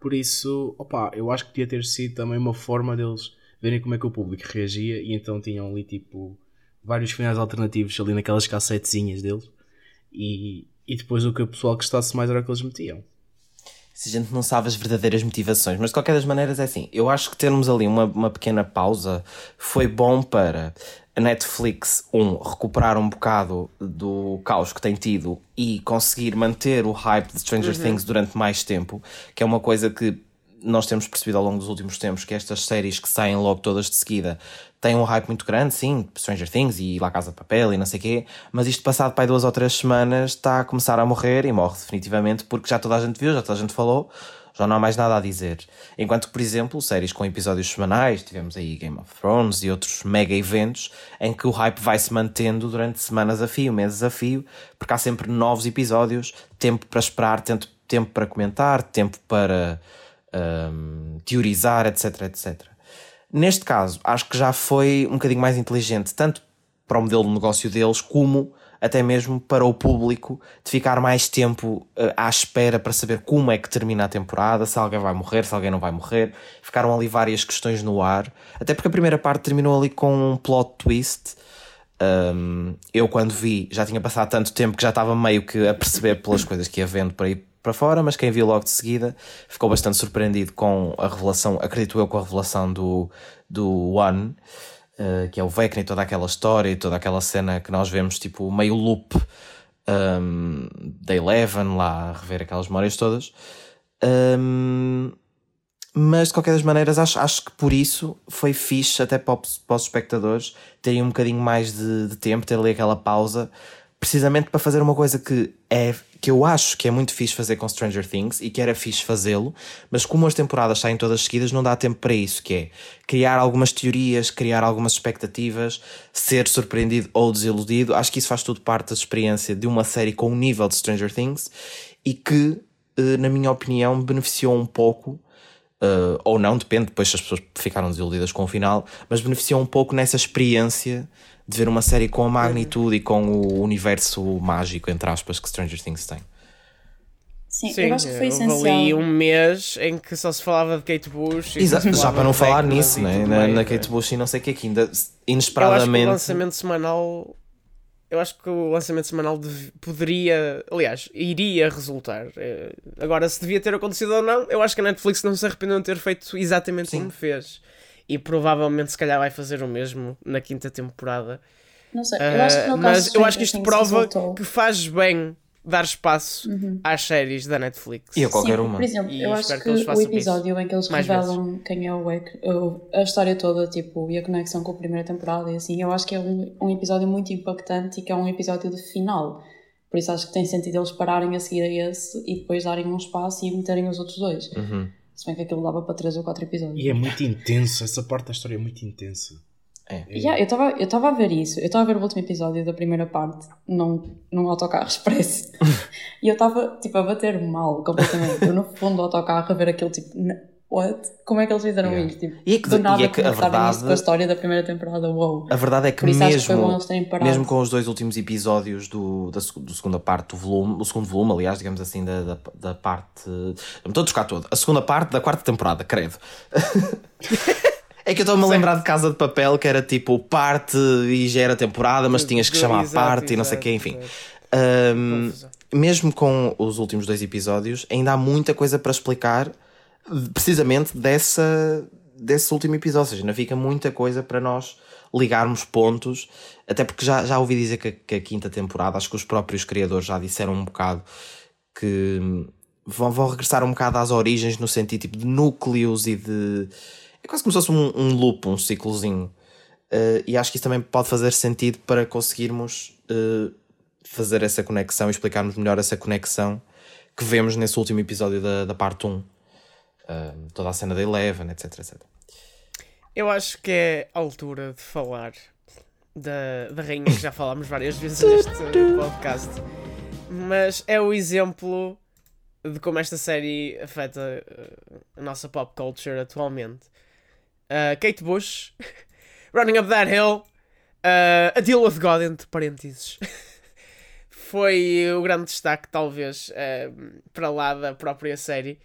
Por isso, opa, eu acho que podia ter sido também uma forma deles verem como é que o público reagia e então tinham ali tipo vários finais alternativos ali naquelas cassetezinhas deles e, e depois o que o pessoal gostasse mais era o que eles metiam se a gente não sabe as verdadeiras motivações. Mas de qualquer das maneiras é assim. Eu acho que termos ali uma, uma pequena pausa foi bom para a Netflix, um, recuperar um bocado do caos que tem tido e conseguir manter o hype de Stranger uhum. Things durante mais tempo, que é uma coisa que nós temos percebido ao longo dos últimos tempos que estas séries que saem logo todas de seguida têm um hype muito grande, sim, Stranger Things e La Casa de Papel e não sei o quê, mas isto passado para duas ou três semanas está a começar a morrer e morre definitivamente porque já toda a gente viu, já toda a gente falou, já não há mais nada a dizer. Enquanto que, por exemplo, séries com episódios semanais, tivemos aí Game of Thrones e outros mega eventos em que o hype vai se mantendo durante semanas a fio, meses a fio, porque há sempre novos episódios, tempo para esperar, tempo tempo para comentar, tempo para um, teorizar, etc, etc. Neste caso, acho que já foi um bocadinho mais inteligente, tanto para o modelo de negócio deles, como até mesmo para o público, de ficar mais tempo uh, à espera para saber como é que termina a temporada, se alguém vai morrer, se alguém não vai morrer. Ficaram ali várias questões no ar, até porque a primeira parte terminou ali com um plot twist. Um, eu, quando vi, já tinha passado tanto tempo que já estava meio que a perceber pelas coisas que ia vendo para ir para fora, mas quem viu logo de seguida ficou bastante surpreendido com a revelação, acredito eu, com a revelação do, do One. Eh, que é o Vecna e toda aquela história e toda aquela cena que nós vemos, tipo, meio loop um, da Eleven, lá a rever aquelas memórias todas. Um, mas de qualquer das maneiras, acho, acho que por isso foi fixe até para, para os espectadores terem um bocadinho mais de, de tempo, ter ali aquela pausa precisamente para fazer uma coisa que é que eu acho que é muito fixe fazer com Stranger Things e que era fixe fazê-lo, mas como as temporadas saem todas seguidas, não dá tempo para isso, que é criar algumas teorias, criar algumas expectativas, ser surpreendido ou desiludido. Acho que isso faz tudo parte da experiência de uma série com o nível de Stranger Things e que, eh, na minha opinião, beneficiou um pouco Uh, ou não, depende, depois se as pessoas ficaram desiludidas com o final, mas beneficiou um pouco nessa experiência de ver uma série com a magnitude e com o universo mágico, entre aspas, que Stranger Things tem. Sim, Sim, eu acho que foi essencial. ali um mês em que só se falava de Kate Bush. Exato, já para não falar nisso, né? na, na Kate Bush e não sei o que aqui, ainda inesperadamente. Eu acho que o lançamento semanal. Eu acho que o lançamento semanal poderia, aliás, iria resultar. Eh, agora, se devia ter acontecido ou não, eu acho que a Netflix não se arrependeu de ter feito exatamente Sim. como fez e provavelmente se calhar vai fazer o mesmo na quinta temporada. Não sei, eu acho que no uh, Mas eu acho que isto prova que faz bem dar espaço uhum. às séries da Netflix. E a qualquer Sim, uma. Por exemplo, e eu acho que, que o episódio em que eles revelam vezes. quem é o Eck, a história toda, tipo, e a conexão com a primeira temporada e assim, eu acho que é um, um episódio muito impactante e que é um episódio de final. Por isso acho que tem sentido eles pararem a seguir a esse e depois darem um espaço e meterem os outros dois. Uhum. Se bem que aquilo dava para 3 ou 4 episódios. E é muito intenso, essa parte da história é muito intensa. É. Yeah, eu estava eu a ver isso, eu estava a ver o último episódio da primeira parte num, num autocarro expresso e eu estava tipo a bater mal completamente. Eu no fundo do autocarro a ver aquilo tipo, what? Como é que eles fizeram yeah. isto? Tipo, e é que, do nada e é que a verdade, com a história da primeira temporada, wow. A verdade é que mesmo, que mesmo com os dois últimos episódios do, da do segunda parte do volume, do segundo volume, aliás, digamos assim, da, da, da parte. Estou a buscar todo. A segunda parte da quarta temporada, credo. É que eu estou-me a lembrar de Casa de Papel, que era tipo parte e já era temporada, mas tinhas que chamar exato, parte exato, e não sei o quê, enfim. Um, mesmo com os últimos dois episódios, ainda há muita coisa para explicar precisamente dessa, desse último episódio. Ou seja, ainda fica muita coisa para nós ligarmos pontos, até porque já, já ouvi dizer que, que a quinta temporada, acho que os próprios criadores já disseram um bocado que vão, vão regressar um bocado às origens no sentido tipo, de núcleos e de. É quase como se fosse um, um loop, um ciclozinho. Uh, e acho que isso também pode fazer sentido para conseguirmos uh, fazer essa conexão e explicarmos melhor essa conexão que vemos nesse último episódio da, da parte 1 toda a cena da Eleven, etc, etc. Eu acho que é a altura de falar da, da rainha que já falámos várias vezes neste podcast. Mas é o exemplo de como esta série afeta uh, a nossa pop culture atualmente. Uh, Kate Bush, Running Up That Hill, uh, A Deal with God, entre parênteses. Foi o grande destaque, talvez, uh, para lá da própria série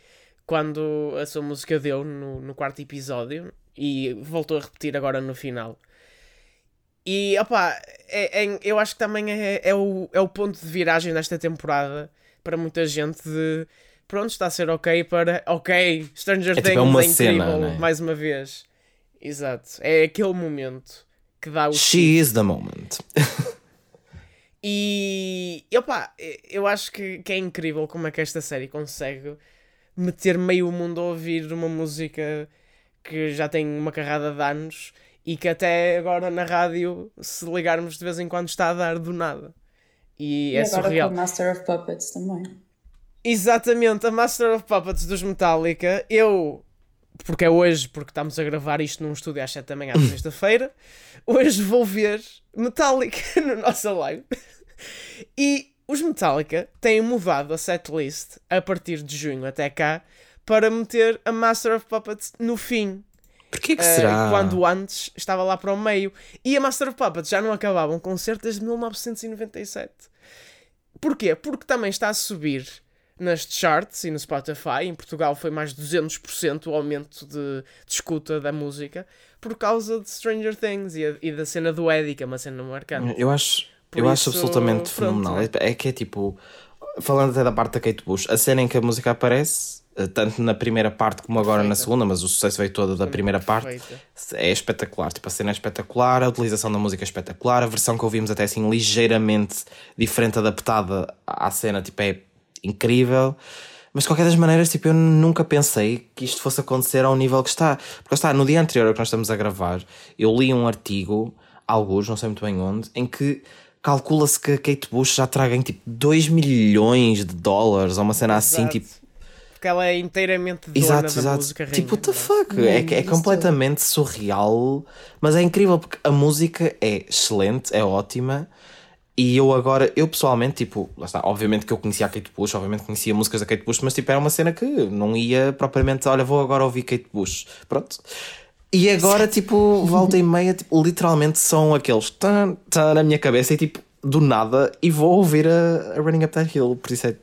quando a sua música deu no, no quarto episódio e voltou a repetir agora no final. E opá, é, é, eu acho que também é, é, o, é o ponto de viragem desta temporada para muita gente de pronto, está a ser ok para ok, Stranger é, Things tipo, é, uma é incrível cena, é? mais uma vez. Exato. É aquele momento que dá o. She is the moment. e opá, eu acho que, que é incrível como é que esta série consegue meter meio mundo a ouvir uma música que já tem uma carrada de anos e que até agora na rádio, se ligarmos de vez em quando, está a dar do nada. E, e é agora surreal. com Master of Puppets também. Exatamente, a Master of Puppets dos Metallica. Eu, porque é hoje, porque estamos a gravar isto num estúdio às 7 da manhã, sexta-feira, hoje vou ver Metallica na nossa live. E os Metallica têm mudado a setlist a partir de junho até cá para meter a Master of Puppets no fim. Porquê que Uh, será? quando antes estava lá para o meio. E a Master of Puppets já não acabava um concerto desde 1997. Porquê? Porque também está a subir nas charts e no Spotify. Em Portugal foi mais de 200% o aumento de, de escuta da música por causa de Stranger Things e, a- e da cena do Eddie, que é uma cena marcante. Eu acho, Por eu acho isso, absolutamente pronto, fenomenal. É, é que é tipo, falando até da parte da Kate Bush, a cena em que a música aparece, eh, tanto na primeira parte como agora na Perfeita. segunda, mas o sucesso veio todo da primeira parte, Perfeita. é espetacular. Tipo, a cena é espetacular, a utilização da música é espetacular, a versão que ouvimos até assim ligeiramente diferente, adaptada à cena, tipo, é incrível. Mas de qualquer das maneiras, tipo, eu nunca pensei que isto fosse acontecer ao nível que está. Porque está, no dia anterior ao que nós estamos a gravar, eu li um artigo, alguns, não sei muito bem onde, em que calcula-se que a Kate Bush já traga em tipo 2 milhões de dólares ou uma cena assim, Exato. tipo. Porque ela é inteiramente dona Exato, da exato. música Tipo, what the fuck? É, é isso completamente surreal, mas é incrível porque a música é excelente, é ótima. E eu agora, eu pessoalmente, tipo, lá está, obviamente que eu conhecia a Kate Bush, obviamente conhecia músicas da Kate Bush, mas tipo, era uma cena que não ia propriamente, olha, vou agora ouvir Kate Bush. Pronto. E agora, tipo, volta e meia, tipo, literalmente são aqueles tan, tan na minha cabeça e tipo, do nada, e vou ouvir a, a Running Up That Hill, por isso é,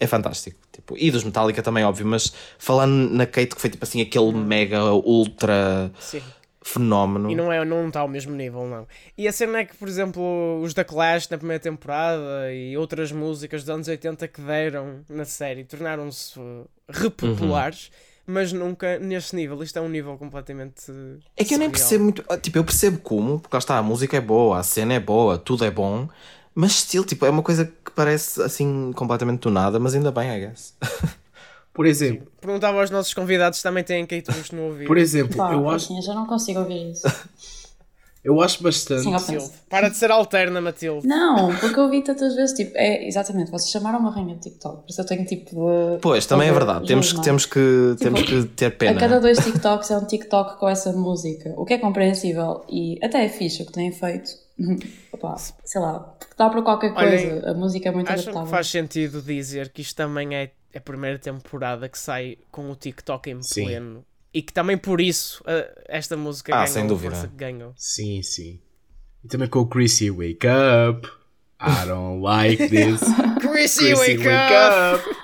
é fantástico. Tipo, e dos Metallica também, óbvio, mas falando na Kate, que foi tipo assim, aquele mega ultra Sim. fenómeno. E não é, não está ao mesmo nível, não. E a cena é que, por exemplo, os da Clash na primeira temporada e outras músicas dos anos 80 que deram na série tornaram-se uh, repopulares, mas nunca neste nível. Isto é um nível completamente. É que eu nem percebo muito. ah, Tipo, eu percebo como, porque lá está, a música é boa, a cena é boa, tudo é bom, mas estilo, tipo, é uma coisa que parece assim completamente do nada, mas ainda bem, I guess. Por exemplo, Perguntava aos nossos convidados se também têm Kate Bush no ouvido. por exemplo, Pá, eu acho, eu já não consigo ouvir isso. eu acho bastante. Sim, Matilde. Para de ser alterna, Matilde. Não, porque eu ouvi tantas vezes, tipo, é exatamente, vocês chamaram uma rainha de TikTok, por isso eu tenho tipo de. Pois, também é verdade, temos, que- é? temos, que, temos Tipo, que ter A pena. cada dois TikToks é um TikTok com essa música, o que é compreensível e até é fixe o que têm feito. Opa, sei lá, porque dá para qualquer Olhem, coisa, a música é muito adaptável. faz sentido dizer que isto também é a primeira temporada que sai com o TikTok em Sim. pleno e que também por isso uh, esta música Ah, ganhou sem dúvida. força que ganhou. Sim, sim. E também com o Chrissy Wake Up. I don't like this. Chrissy, Chrissy, wake, up!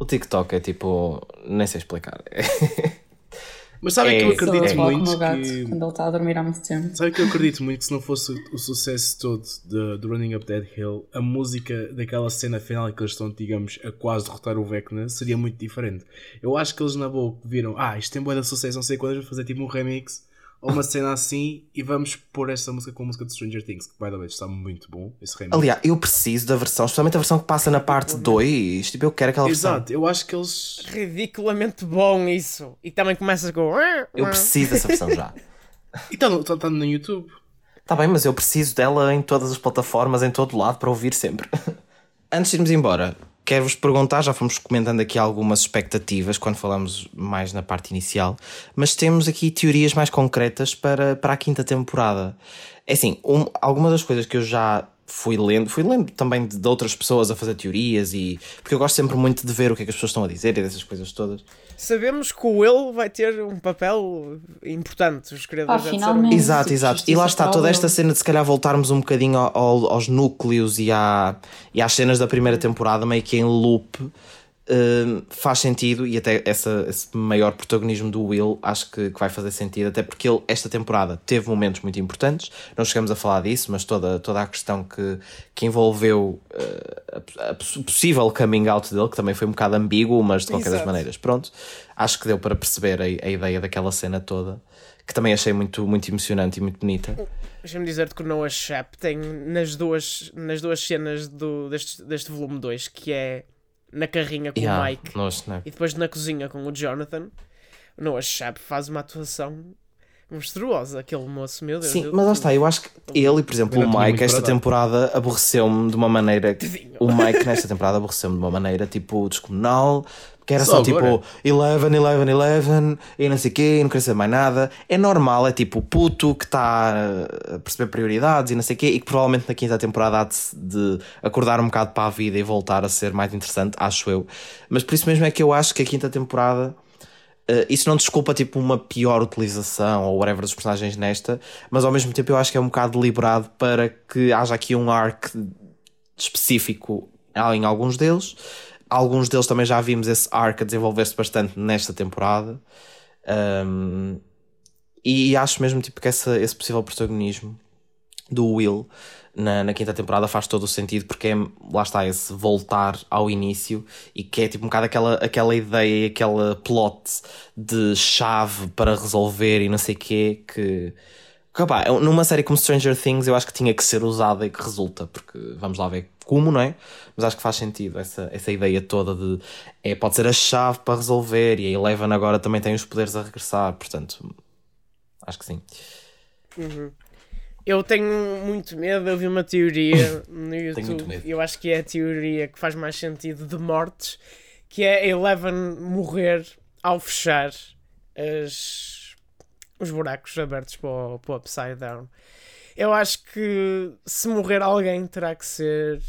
O TikTok é tipo. nem sei explicar. Mas sabem É, que eu acredito o muito meu gato que. quando ele está a dormir há muito tempo. Sabe que eu acredito muito que se não fosse o sucesso todo de, de Running Up That Hill, a música daquela cena final em que eles estão, digamos, a quase derrotar o Vecna seria muito diferente. Eu acho que eles na boa viram, ah, isto tem boa de sucesso, não sei quando, vamos fazer tipo um remix ou uma cena assim e vamos pôr esta música com a música de Stranger Things, que by the way está muito bom, esse remix. Aliás, eu preciso da versão, especialmente a versão que passa na parte 2. Tipo, eu quero aquela versão. Exato, eu acho que eles. Ridiculamente bom isso. E também começa com. Eu preciso dessa versão já. E está no, tá, tá no YouTube. Tá bem, mas eu preciso dela em todas as plataformas, em todo lado, para ouvir sempre. Antes de irmos embora, quero-vos perguntar, já fomos comentando aqui algumas expectativas quando falamos mais na parte inicial, mas temos aqui teorias mais concretas para, para a quinta temporada. É assim, um, algumas das coisas que eu já fui lendo, fui lendo também de, de outras pessoas a fazer teorias e. Porque eu gosto sempre muito de ver o que é que as pessoas estão a dizer e dessas coisas todas. Sabemos que o Will vai ter um papel importante. Os criadores disseram finalmente. Exato, exato. E lá está toda esta cena de se calhar voltarmos um bocadinho ao- ao- aos núcleos e, à, e às cenas da primeira temporada, meio que em loop, hum, faz sentido e até essa, esse maior protagonismo do Will acho que, que vai fazer sentido, até porque ele, esta temporada, teve momentos muito importantes. Não chegamos a falar disso, mas toda, toda a questão que, que envolveu uh, a poss- possível coming out dele, que também foi um bocado ambíguo, mas de qualquer das maneiras, pronto. Acho que deu para perceber a, a ideia daquela cena toda que também achei muito, muito emocionante e muito bonita. Deixa-me dizer-te que o Noah Shep tem nas duas, nas duas cenas do, deste, deste volume 2, que é na carrinha com Yeah, o Mike nós, né? e depois na cozinha com o Jonathan. O Noah Shep faz uma atuação monstruoso, aquele moço, meu Deus. Sim, mas lá está, eu acho que ele, por exemplo, o Mike, esta temporada aborreceu-me de uma maneira. O Mike, nesta temporada, aborreceu-me de uma maneira tipo descomunal, que era só, Só tipo agora? 11, 11, 11 e não sei o quê, e não queria saber mais nada. É normal, é tipo o puto que está a perceber prioridades e não sei o quê, e que provavelmente na quinta temporada há de, de acordar um bocado para a vida e voltar a ser mais interessante, acho eu. Mas por isso mesmo é que eu acho que a quinta temporada. Uh, isso não desculpa tipo uma pior utilização ou whatever dos personagens nesta, mas ao mesmo tempo eu acho que é um bocado deliberado para que haja aqui um arc específico em alguns deles. Alguns deles também já vimos esse arc a desenvolver-se bastante nesta temporada. Um, e acho mesmo tipo, que essa, esse possível protagonismo do Will na, na quinta temporada faz todo o sentido porque é, lá está esse voltar ao início e que é tipo um bocado aquela, aquela ideia, aquela plot de chave para resolver e não sei o quê que, que pá, numa série como Stranger Things eu acho que tinha que ser usada e que resulta porque vamos lá ver como, não é? Mas acho que faz sentido essa, essa ideia toda de é, pode ser a chave para resolver e a Eleven agora também tem os poderes a regressar, portanto acho que sim. Eu tenho muito medo, eu vi uma teoria no muito YouTube, medo. eu acho que é a teoria que faz mais sentido de mortes, que é a Eleven morrer ao fechar as, os buracos abertos para o, para o Upside Down. Eu acho que se morrer alguém terá que ser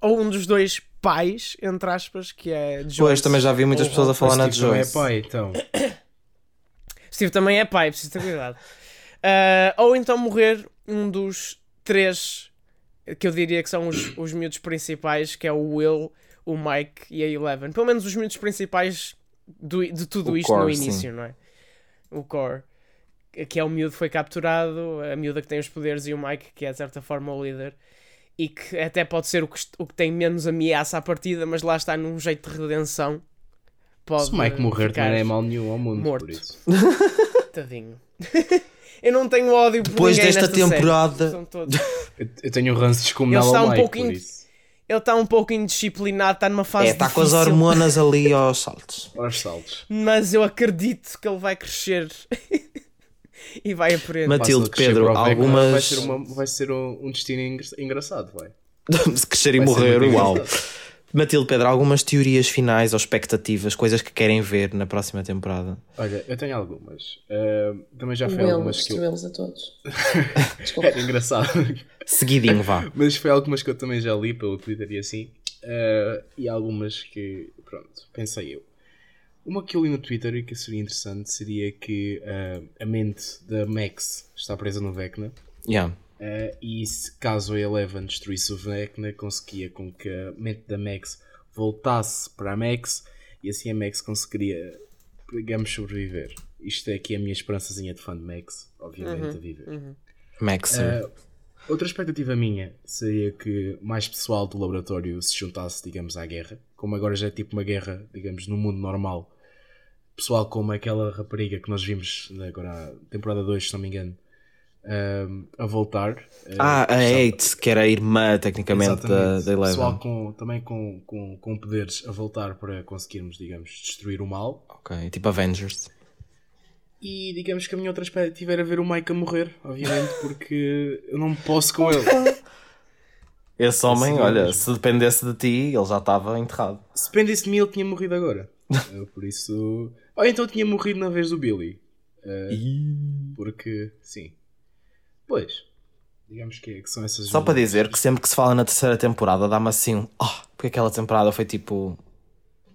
ou um dos dois pais, entre aspas, que é Joyce. Pois, também já vi muitas pessoas a falar na de Steve também Joyce. é pai, então. Steve também é pai, preciso ter cuidado. Ah, ou então morrer um dos três que eu diria que são os, os miúdos principais, que é o Will, o Mike e a Eleven. Pelo menos os miúdos principais do- de tudo O isto core, no início, sim. não é? O core. Que é o miúdo que foi capturado, a miúda que tem os poderes e o Mike, que é de certa forma o líder. E que até pode ser o que, o que tem menos ameaça à partida, mas lá está num jeito de redenção. Pode Se o Mike morrer não é mal nenhum ao mundo, morto. Tadinho. eu não tenho ódio por Depois ninguém desta nesta série. temporada- São todos. Eu, tenho um ranço descomunal Ele está ao um por isso. Ele está um pouco indisciplinado, está numa fase É, está com as hormonas ali aos saltos. Aos saltos. Mas eu acredito que ele vai crescer e vai aprender. Matilde, Pedro, algumas- Vai ser, uma- vai ser um, um destino engra- engraçado, vai. Se crescer e Vai morrer, uau. Matilde, Pedro, algumas teorias finais ou expectativas, coisas que querem ver na próxima temporada? Olha, eu tenho algumas. Ah, também já foi Will algumas que eu... a todos. Desculpa. Era engraçado. Seguidinho, vá. Mas foi algumas que eu também já li pelo Twitter e assim. Ah, e algumas que, pronto, pensei eu. Uma que eu li no Twitter e que seria interessante seria que ah, a mente da Max está presa no Vecna. Yeah. Uh, e se caso a Eleven destruísse o Vecna, conseguia com que a mente da Max voltasse para a Max e assim a Max conseguiria, digamos, sobreviver. Isto é aqui a minha esperançazinha de fã de Max, obviamente, a viver. Max. Uh, outra expectativa minha seria que mais pessoal do laboratório se juntasse, digamos, à guerra. Como agora já é tipo uma guerra, digamos, no mundo normal. Pessoal como aquela rapariga que nós vimos agora, na temporada 2, se não me engano, um, a voltar. Uh, ah, a Eight, que era a irmã, tecnicamente, da, da Eleven. Pessoal com, também com, com, com poderes a voltar para conseguirmos, digamos, destruir o mal. Ok, tipo Avengers. E digamos que a minha outra expectativa era ver o Mike a morrer, obviamente, porque eu não posso com ele. Esse homem, Assim olha, se dependesse de ti, ele já estava enterrado. Se dependesse de mim, ele tinha morrido agora. Uh, por isso. Ou então tinha morrido na vez do Billy. Uh, porque, sim. Pois. Digamos que, é- que são essas. Só para dizer que sempre que se fala na terceira temporada dá-me assim um. Oh, porque aquela temporada foi tipo.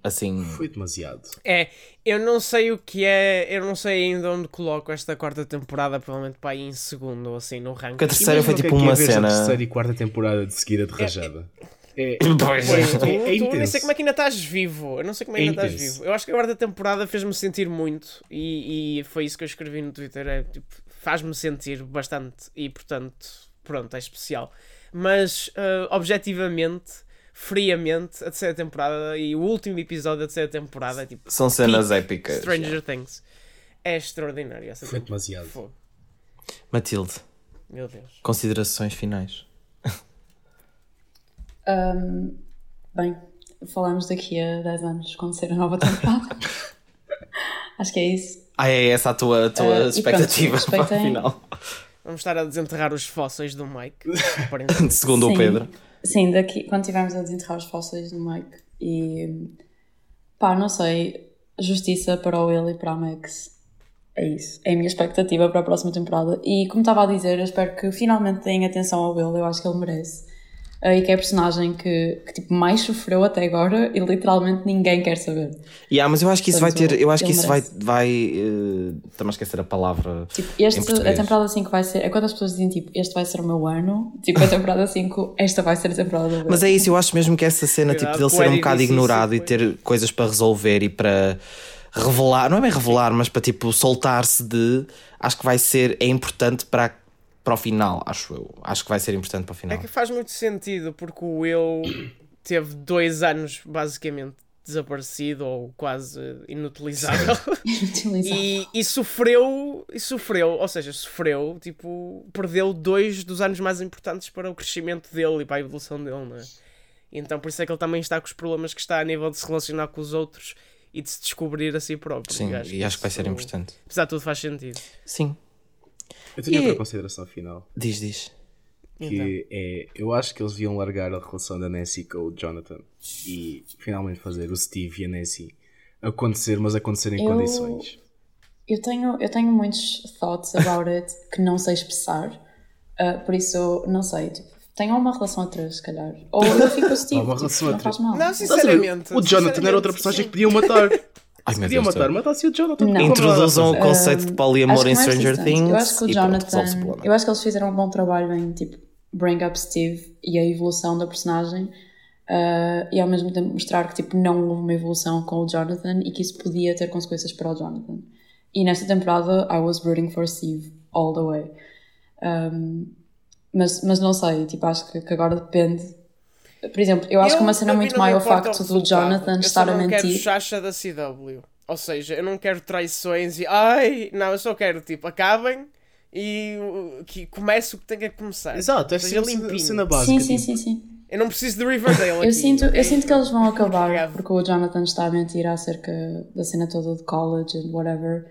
Assim. Foi demasiado. É, eu não sei o que é, eu não sei ainda onde coloco esta quarta temporada, provavelmente para aí em segundo ou assim no ranking. Porque a terceira foi Imagina que tipo é que é uma veres a cena. terceira e quarta temporada de seguida de rajada. É, Pois é, é. é, Tu- é tu- eu nem intenso. sei como é que ainda estás vivo. Eu não sei como é que É ainda estás intenso. vivo. Eu acho que a quarta temporada fez-me sentir muito e, e foi isso que eu escrevi no Twitter. É, tipo, faz-me sentir bastante e portanto, pronto, é especial. Mas ah, objetivamente, friamente, a terceira temporada e o último episódio da terceira temporada é tipo São cenas épicas. Stranger Things. É extraordinário essa Foi demasiado. Fogo. Matilde, Meu Deus. considerações finais. Ahm, bem, falamos daqui a 10 anos quando sair a nova temporada. Acho que é isso. Ah, é essa a tua, a tua Uh, e pronto, expectativa para o final. Vamos estar a desenterrar os fósseis do Mike. Segundo o Sim. Pedro. Sim, daqui, quando estivermos a desenterrar os fósseis do Mike. E pá, não sei. Justiça para o Will e para a Max. É isso. É a minha expectativa para a próxima temporada. E como estava a dizer, eu espero que finalmente deem atenção ao Will. Eu acho que ele merece. Ah, E que é a personagem que, que tipo, mais sofreu até agora e literalmente ninguém quer saber. Yeah, mas eu acho que isso vai Portanto, ter. Eu acho que isso vai. merece. vai eh, Estamos a esquecer a palavra. Tipo, em este, a temporada 5 vai ser. É quando as pessoas dizem tipo, este vai ser o meu ano. Tipo, a temporada 5, esta vai ser a temporada do Will. Mas é isso, eu acho mesmo que essa cena tipo, dele ser um bocado ignorado e ter coisas para resolver e para revelar, não é bem revelar, mas para tipo soltar-se de. Acho que vai ser. É importante para, para o final, acho eu. Acho que vai ser importante para o É final. que faz muito sentido porque o Will teve dois anos basicamente desaparecido ou quase inutilizável e, e sofreu e sofreu, ou seja, sofreu, tipo, perdeu dois dos anos mais importantes para o crescimento dele e para a evolução dele, não é? Então por isso é que ele também está com os problemas que está a nível de se relacionar com os outros e de se descobrir a si próprio. Sim, e acho que vai ser importante. Apesar de tudo faz sentido. Sim, Eu tenho E- outra consideração final. diz, diz. Então. Que é, eu acho que eles deviam largar a relação da Nancy com o Jonathan e finalmente fazer o Steve e a Nancy acontecer, mas acontecer em Eu- condições. Eu tenho, eu tenho muitos thoughts about it que não sei expressar, uh, por isso, não sei. Tipo, tenham uma relação a três, se calhar. Ou eu fico com o Steve, tipo, não faz mal. Não, sinceramente. O Jonathan era outra sinceramente, personagem que sim. podiam matar. Ai Podiam Deus. matar, matasse o Jonathan. Não. Introduzam o conceito de poliamor Acho que em é Stranger. Things Eu acho que o e pronto, Jonathan. resolve-se o problema. Eu acho que eles fizeram um bom trabalho em tipo bring up Steve e a evolução da personagem uh, e ao mesmo tempo mostrar que tipo não houve uma evolução com o Jonathan e que isso podia ter consequências para o Jonathan. E nesta temporada I was rooting for Steve all the way. Um, mas, mas não sei, tipo, acho que, que agora depende. Por exemplo, eu acho que uma cena muito má é o facto do. Jonathan eu estar a não quero mentir. chacha da CW. Ou seja, eu não quero traições e. Ai, não, eu só quero, tipo, acabem e uh, que comece o que tem que começar. Exato, é Seja a limpinho. cena básica. Sim, sim, tipo, sim, sim. Eu não preciso de Riverdale aqui. Eu sinto, eu sinto que eles vão acabar porque o Jonathan está a mentir acerca da cena toda de college and whatever.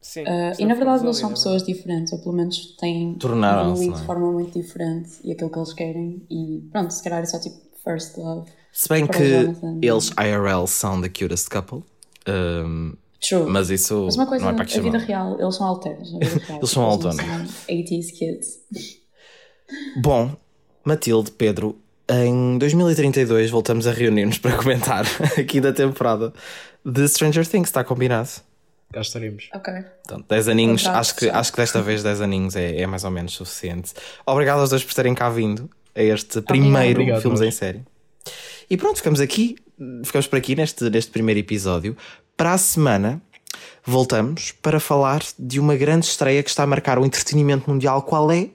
Sim, Uh, e não na verdade eles são pessoas diferentes, ou pelo menos têm não é? de forma muito diferente e aquilo que eles querem. E pronto, se calhar é só tipo first love. Se bem que Jonathan. eles IRL são the cutest couple, um, True. mas isso Mas uma coisa, não é para que vida chamar. real, eles são alternos. Eles são alternos. são 80s kids. Bom, Matilde, Pedro, em 2032 voltamos a reunir-nos para comentar aqui da temporada de Stranger Things, está combinado? Cá estaremos. Ok. Então, 10 aninhos, acho que, acho que desta vez 10 aninhos é, é mais ou menos suficiente. Obrigado aos dois por terem cá vindo a este primeiro Obrigado, Filmes em Série. E pronto, ficamos aqui, ficamos por aqui neste, neste primeiro episódio. Para a semana voltamos para falar de uma grande estreia que está a marcar o entretenimento mundial. Qual é?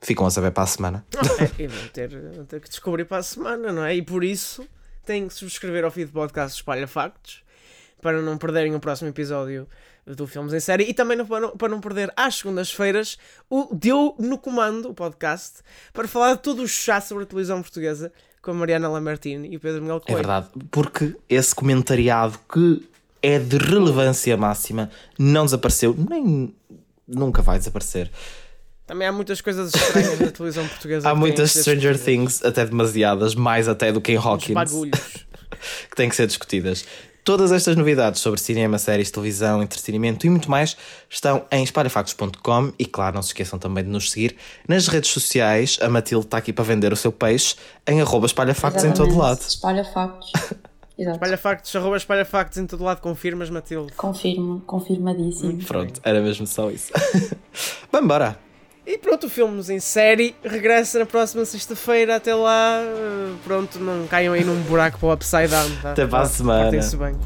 Ficam a saber para a semana. É, e vão ter, vão ter que descobrir para a semana, não é? E por isso têm que subscrever ao feed podcast Espalha Factos para não perderem o próximo episódio do Filmes em Série e também não- para, não, para não perder às segundas-feiras o Deu no Comando, o podcast, para falar de tudo o chá sobre a televisão portuguesa com a Mariana Lamartine e o Pedro Miguel É Coelho. verdade, porque esse comentariado que é de relevância máxima não desapareceu, nem nunca vai desaparecer. Também há muitas coisas estranhas na televisão portuguesa. Há muitas Stranger. Things, até demasiadas, mais até do que em Hawkins, bagulhos. que têm que ser discutidas. Todas estas novidades sobre cinema, séries, televisão, entretenimento e muito mais estão em espalhafactos.com e claro, não se esqueçam também de nos seguir nas redes sociais. A Matilde está aqui para vender o seu peixe em arroba espalhafactos em todo lado. Espalha factos. Exato. Espalha factos, arroba espalha factos em todo lado, confirmas, Matilde. Confirmo, confirmadíssimo. Pronto, era mesmo só isso. Vamos embora. E pronto, o Filmes em Série regressa na próxima sexta-feira. Até lá, eh, pronto, não caiam aí num buraco para o Upside Down. Tá? Até para a semana. portem-se bem.